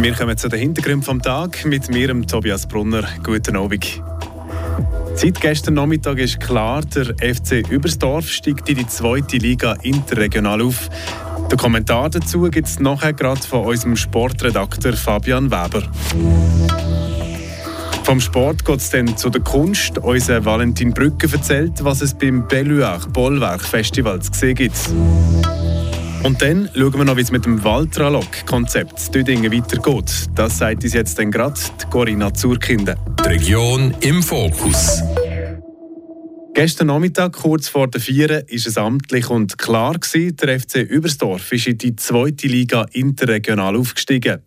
Wir kommen zu den Hintergründen vom Tag mit mir, Tobias Brunner. Guten Abend. Seit gestern Nachmittag ist klar, der FC Übersdorf steigt in die zweite Liga interregional auf. Den Kommentar dazu gibt es nachher gerade von unserem Sportredakteur Fabian Weber. Vom Sport geht es dann zu der Kunst. Unser Valentin Brücke erzählt, was es beim Belluard Bollwerk Festival zu sehen gibt. Und dann schauen wir noch, wie es mit dem Waltralog-Konzept Düdingen weitergeht. Das sagt uns jetzt dann gerade Corinna Zurkinder. Die Region im Fokus. Gestern Nachmittag, kurz vor der Vieren, ist es amtlich und klar gewesen, der FC Übersdorf ist in die zweite Liga interregional aufgestiegen.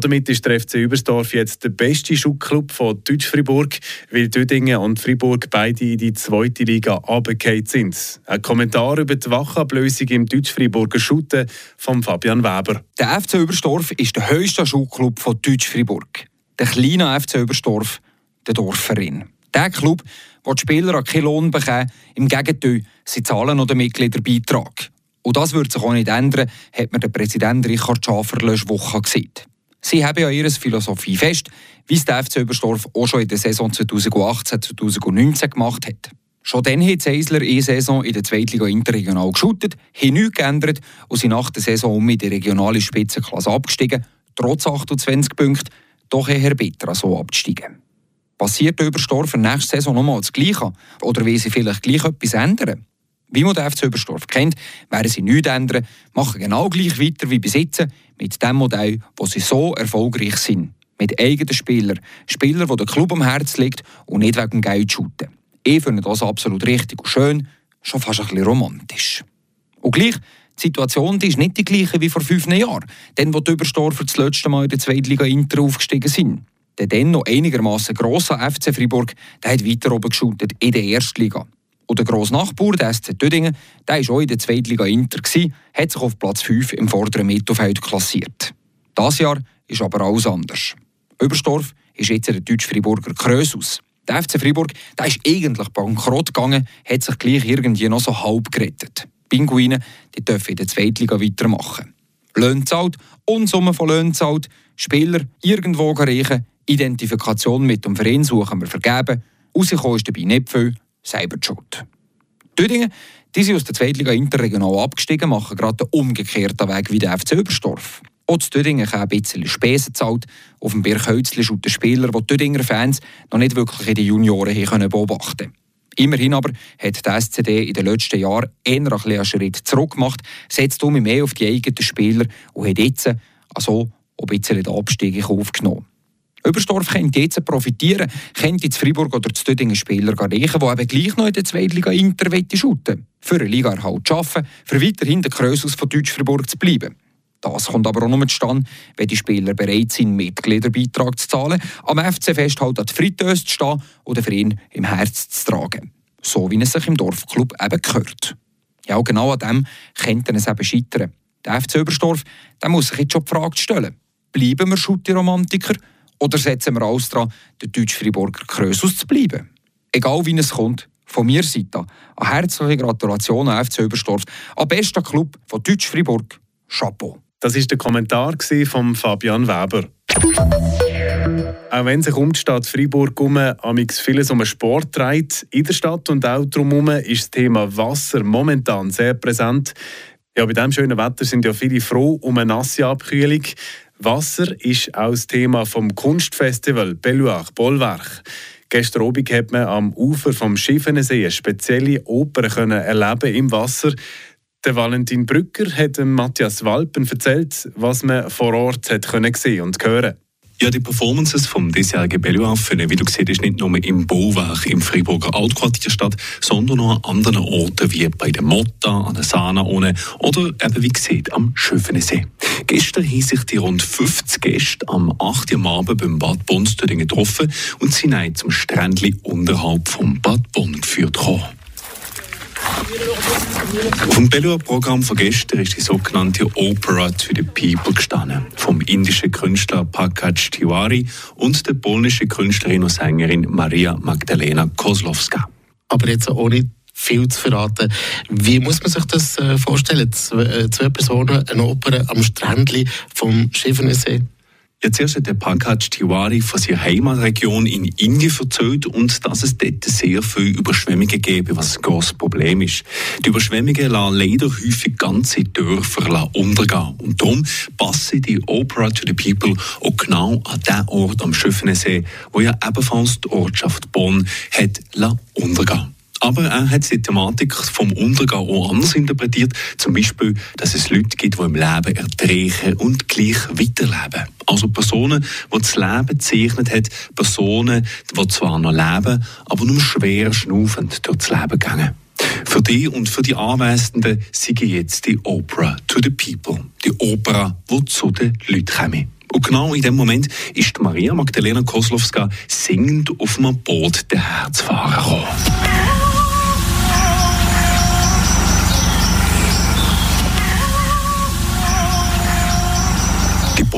Damit ist der FC Übersdorf jetzt der beste Schuhclub von Deutsch-Fribourg, weil Düdingen und Fribourg beide in die zweite Liga abgekehrt sind. Ein Kommentar über die Wachablösung im Deutsch-Friburger Schutten von Fabian Weber. Der FC Übersdorf ist der höchste Schuhclub von Deutsch-Fribourg. Der kleine FC Übersdorf, der Dorfverein. Der Club, wo die Spieler keinen Lohn bekommen, im Gegenteil, sie zahlen noch den Mitgliederbeitrag. Und das wird sich auch nicht ändern, hat mir der Präsident Richard Schafer Woche gesagt. Sie haben ja ihre Philosophie fest, wie es der FC Überstorf auch schon in der Saison 2018-2019 gemacht hat. Schon dann hat Seisler eine Saison in der Zweitliga interregional geschootet, haben nichts geändert und sind nach der Saison um in die regionale Spitzenklasse abgestiegen, trotz 28 Punkten, doch eher bitter, so abzusteigen. Passiert der Überstorfer nächste Saison nochmal das Gleiche? Oder will sie vielleicht gleich etwas ändern? Wie man den FC Überstorf kennt, werden sie nichts ändern, machen genau gleich weiter wie jetzt, mit dem Modell, wo sie so erfolgreich sind. Mit eigenen Spielern. Spieler, die der Club am Herzen liegt und nicht wegen Geld shooten. Ich finde das absolut richtig und schön, schon fast ein bisschen romantisch. Und gleich, die Situation die ist nicht die gleiche wie vor fünf Jahren, dann wo die Überstorfer das letzte Mal in der Zweitliga Inter aufgestiegen sind. Der dann noch einigermaßen grosse FC Fribourg der hat weiter oben geschootet in der Erstliga. Und der grosse Nachbar, der SC Tödingen, der war auch in der Zweitliga Inter, hat sich auf Platz 5 im vorderen Mittelfeld klassiert. Das Jahr ist aber alles anders. Überstorf ist jetzt der Deutsch-Friburger Krösus. Der FC Fribourg der ist eigentlich bankrott gegangen, hat sich gleich irgendwie noch so halb gerettet. Pinguine die dürfen in der Zweitliga weitermachen. Löhne zahlt, Unsumme von Löhnen zahlt, Spieler irgendwo reichen, Identifikation mit dem Verein suchen wir vergeben, rausgekommen ist dabei nicht viel, selber die Schuld. Düdingen, die sind aus der Zweitliga interregional abgestiegen, machen gerade den umgekehrten Weg wie der FC Überstorf. Auch zu Düdingen haben ein bisschen Spesen gezahlt. Auf dem Berg Hölzli schaut der Spieler, die die Düdinger Fans noch nicht wirklich in den Junioren hier beobachten können. Immerhin aber hat der SCD in den letzten Jahren eher einen Schritt zurück gemacht, setzt um mehr auf die eigenen Spieler und hat jetzt also ein bisschen den Abstieg aufgenommen. Überstorf könnte jetzt profitieren, könnte jetzt Freiburg oder zu Dödingen Spieler reichen, die eben gleich noch in der Zweitliga Inter shooten Für eine Liga halt arbeiten, für weiterhin der Krösus von Deutsch-Fribourg zu bleiben. Das kommt aber auch nur zustande, wenn die Spieler bereit sind, Mitgliederbeitrag zu zahlen, am FC Fest halt an die Fritteuse zu stehen oder für ihn im Herz zu tragen. So wie es sich im Dorfclub eben gehört. Ja, genau an dem könnte es eben scheitern. Der FC Überstorf der muss sich jetzt schon die Frage stellen. Bleiben wir Schutti-Romantiker oder setzen wir alles daran, der Deutsch-Friburger Krösus zu bleiben? Egal wie es kommt, von mir Seite eine herzliche Gratulation an FC Überstorf, am besten Club von Deutsch-Fribourg. Chapeau. Das ist der Kommentar von Fabian Weber. Auch wenn sich um die Stadt Freiburg herum vieles um den Sport dreht, in der Stadt und auch drumherum ist das Thema Wasser momentan sehr präsent. Ja, bei diesem schönen Wetter sind ja viele froh um eine nasse Abkühlung. Wasser ist auch Thema vom Kunstfestival Belluach Bollwerk. Gestern Abend hat man am Ufer vom Schiffenensee eine spezielle Oper können erleben im Wasser. Der Valentin Brücker hat Matthias Walpen erzählt, was man vor Ort hat können sehen und hören. Ja, die Performances vom diesjährigen finden, wie du siehst, ist nicht nur im Bauwerk im Freiburger Altquartier statt, sondern auch an anderen Orten wie bei der Motta, an der Sana oder eben wie gesagt am Schöfenesee. Gestern haben sich die rund 50 Gäste am 8. Uhr Abend beim Bad Bonstöding getroffen und sind zum Strändli unterhalb vom Bad Bonn geführt gekommen. Dem Bellua-Programm von gestern ist die sogenannte Opera to the People gestanden. Vom indischen Künstler Pankaj Tiwari und der polnischen Künstlerin und Sängerin Maria Magdalena Kozlowska. Aber jetzt ohne viel zu verraten. Wie muss man sich das äh, vorstellen? Zwei, äh, zwei Personen, eine Oper am Strändli vom Schiffenesee? Ja, zuerst hat der Pankaj Tiwari von seiner Heimatregion in Indien erzählt und dass es dort sehr viele Überschwemmungen gäbe, was ein grosses Problem ist. Die Überschwemmungen lassen leider häufig ganze Dörfer untergehen. Und darum passen die Opera to the People auch genau an den Ort am Schöffenensee, wo ja ebenfalls die Ortschaft Bonn hat untergehen aber er hat die Thematik vom Untergang auch anders interpretiert. Zum Beispiel, dass es Leute gibt, die im Leben erträgen und gleich weiterleben. Also Personen, die das Leben gezeichnet hat, Personen, die zwar noch leben, aber nur schwer schnaufend durch das Leben gehen. Für die und für die Anwesenden sei jetzt die Opera to the People. Die Opera, die zu den Leuten kommt. Und genau in dem Moment ist Maria Magdalena Koslowska singend auf einem Boot der Herzfahrer gekommen.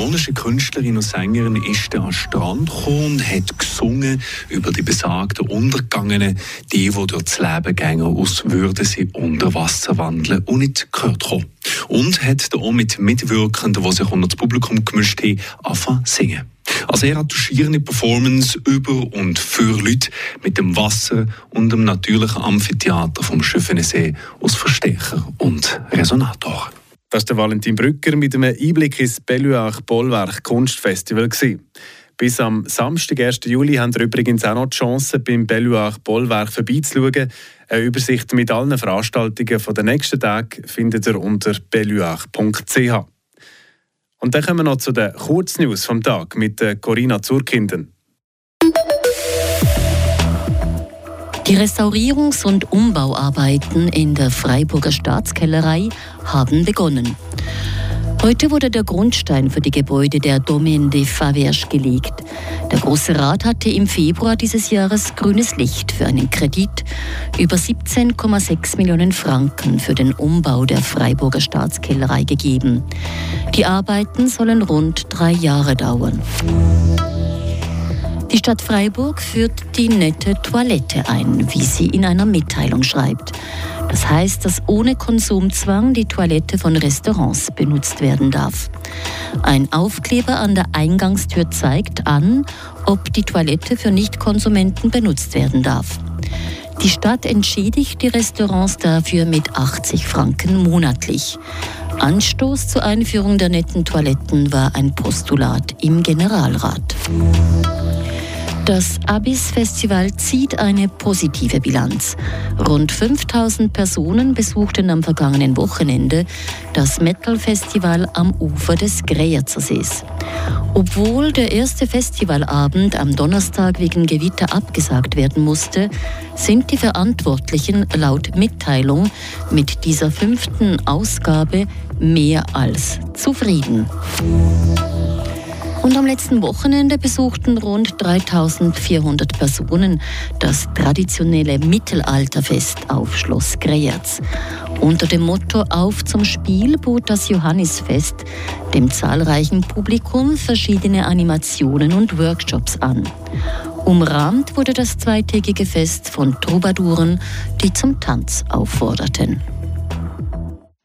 Polnische Künstlerin und Sängerin ist an den Strand gekommen und hat gesungen über die besagten Untergangenen, die, die durchs Leben gehen, aus würden sie unter Wasser wandeln und nicht gehört kommen. Und hat da auch mit Mitwirkenden, die sich unter das Publikum gemischt haben, angefangen zu singen. Also er hat eine Performance über und für Leute mit dem Wasser und dem natürlichen Amphitheater vom Schöffenesee aus Verstärker und Resonator. Das war der Valentin Brücker mit einem Einblick ins Belluach Bollwerk Kunstfestival. Bis am Samstag, 1. Juli, haben wir übrigens auch noch die Chance, beim Belluach Bollwerk vorbeizuschauen. Eine Übersicht mit allen Veranstaltungen der nächsten Tage findet ihr unter belluach.ch. Und dann kommen wir noch zu den Kurznews vom Tag mit Corinna Zurkinden. Die Restaurierungs- und Umbauarbeiten in der Freiburger Staatskellerei haben begonnen. Heute wurde der Grundstein für die Gebäude der Domaine de Faverges gelegt. Der Große Rat hatte im Februar dieses Jahres grünes Licht für einen Kredit über 17,6 Millionen Franken für den Umbau der Freiburger Staatskellerei gegeben. Die Arbeiten sollen rund drei Jahre dauern. Die Stadt Freiburg führt die nette Toilette ein, wie sie in einer Mitteilung schreibt. Das heißt, dass ohne Konsumzwang die Toilette von Restaurants benutzt werden darf. Ein Aufkleber an der Eingangstür zeigt an, ob die Toilette für Nichtkonsumenten benutzt werden darf. Die Stadt entschädigt die Restaurants dafür mit 80 Franken monatlich. Anstoß zur Einführung der netten Toiletten war ein Postulat im Generalrat. Das Abyss Festival zieht eine positive Bilanz. Rund 5000 Personen besuchten am vergangenen Wochenende das Metal Festival am Ufer des Greyerzer Sees. Obwohl der erste Festivalabend am Donnerstag wegen Gewitter abgesagt werden musste, sind die Verantwortlichen laut Mitteilung mit dieser fünften Ausgabe mehr als zufrieden. Letzten Wochenende besuchten rund 3400 Personen das traditionelle Mittelalterfest auf Schloss Greyerz. Unter dem Motto Auf zum Spiel bot das Johannisfest dem zahlreichen Publikum verschiedene Animationen und Workshops an. Umrahmt wurde das zweitägige Fest von Troubadouren, die zum Tanz aufforderten.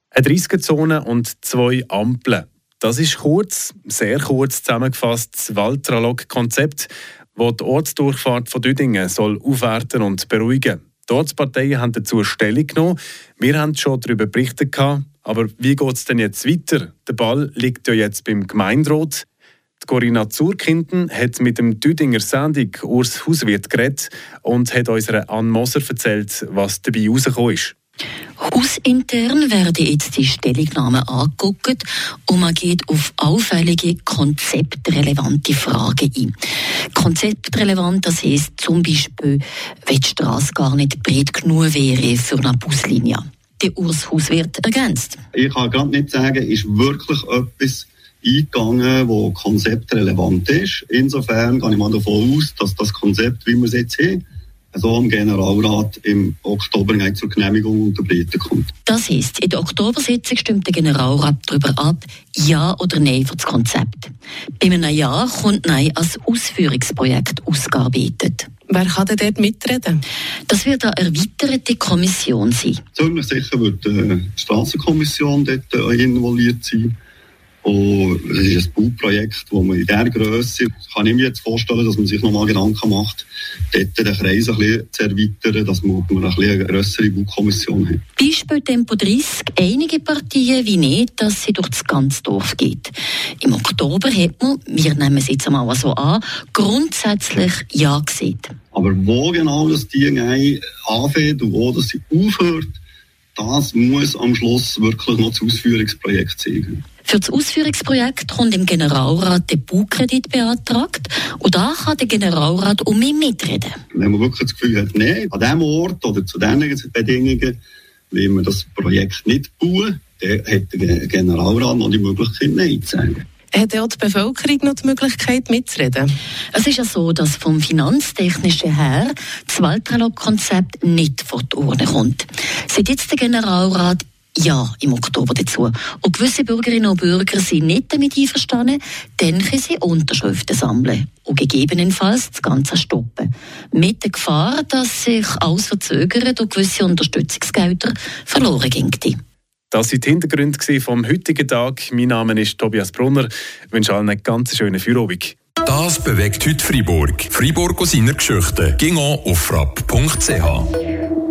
Eine 30er-Zone und zwei Ampeln. Das ist kurz, sehr kurz zusammengefasst das Waltralog-Konzept, das die Ortsdurchfahrt von Düdingen soll aufwerten und beruhigen. Die Ortsparteien haben dazu Stellung genommen. Wir haben schon darüber berichtet. Aber wie geht es denn jetzt weiter? Der Ball liegt ja jetzt beim Gemeinderat. Die Corinna Zurkinden hat mit dem Düdinger Sendung Urs Hauswirt geredet und hat unserer Ann Moser erzählt, was dabei rausgekommen ist. Hausintern werden jetzt die Stellungnahmen angeguckt und man geht auf auffällige konzeptrelevante Fragen ein. Konzeptrelevant, das heisst zum Beispiel, wenn die Straße gar nicht breit genug wäre für eine Buslinie. Der Urs Hauswirt ergänzt. Ich kann gerade nicht sagen, ist wirklich etwas eingegangen, wo konzeptrelevant ist. Insofern gehe ich mal davon aus, dass das Konzept, wie wir es jetzt haben, so am Generalrat im Oktober zur Genehmigung unterbreiten kommt. Das heisst, in der Oktobersitzung stimmt der Generalrat darüber ab, Ja oder Nein für das Konzept. Bei einem Ja kommt Nein als Ausführungsprojekt ausgearbeitet. Wer kann denn dort mitreden? Das wird eine erweiterte Kommission sein. Ziemlich sicher wird äh, die Straßenkommission dort äh, involviert sein. Und es ist ein Bauprojekt, wo man in dieser Größe, kann ich mir jetzt vorstellen, dass man sich nochmal Gedanken macht, dort den Kreis ein bisschen zu erweitern, dass man ein bisschen eine grössere Baukommission hat. Beispiel Tempo 30, einige Partien wie nicht, dass sie durch das ganze Dorf geht. Im Oktober hat man, wir nehmen es jetzt einmal so an, grundsätzlich Ja gesagt. Aber wo genau das Ding anfängt und wo das sie aufhört, das muss am Schluss wirklich noch das Ausführungsprojekt sein. Für das Ausführungsprojekt kommt im Generalrat der Baukredit beantragt und da kann der Generalrat um mich mitreden. Wenn man wirklich das Gefühl hat, nein, an diesem Ort oder zu diesen Bedingungen will man das Projekt nicht bauen, dann hat der Generalrat noch die Möglichkeit, Nein zu sagen. Hat auch die Bevölkerung noch die Möglichkeit mitzureden? Es ist ja so, dass vom Finanztechnischen her das Walddialogkonzept nicht vor die Urne kommt. Seit jetzt der Generalrat ja im Oktober dazu. Und gewisse Bürgerinnen und Bürger sind nicht damit einverstanden, dann können sie Unterschriften sammeln und gegebenenfalls das Ganze stoppen. Mit der Gefahr, dass sich alles verzögert und gewisse Unterstützungsgelder verloren gehen. Das sind die Hintergründe vom heutigen Tag. Mein Name ist Tobias Brunner. Ich wünsche allen einen ganz schönen Feierabend. Das bewegt heute Freiburg. Freiburg aus seiner Geschichte. Ging auf frapp.ch.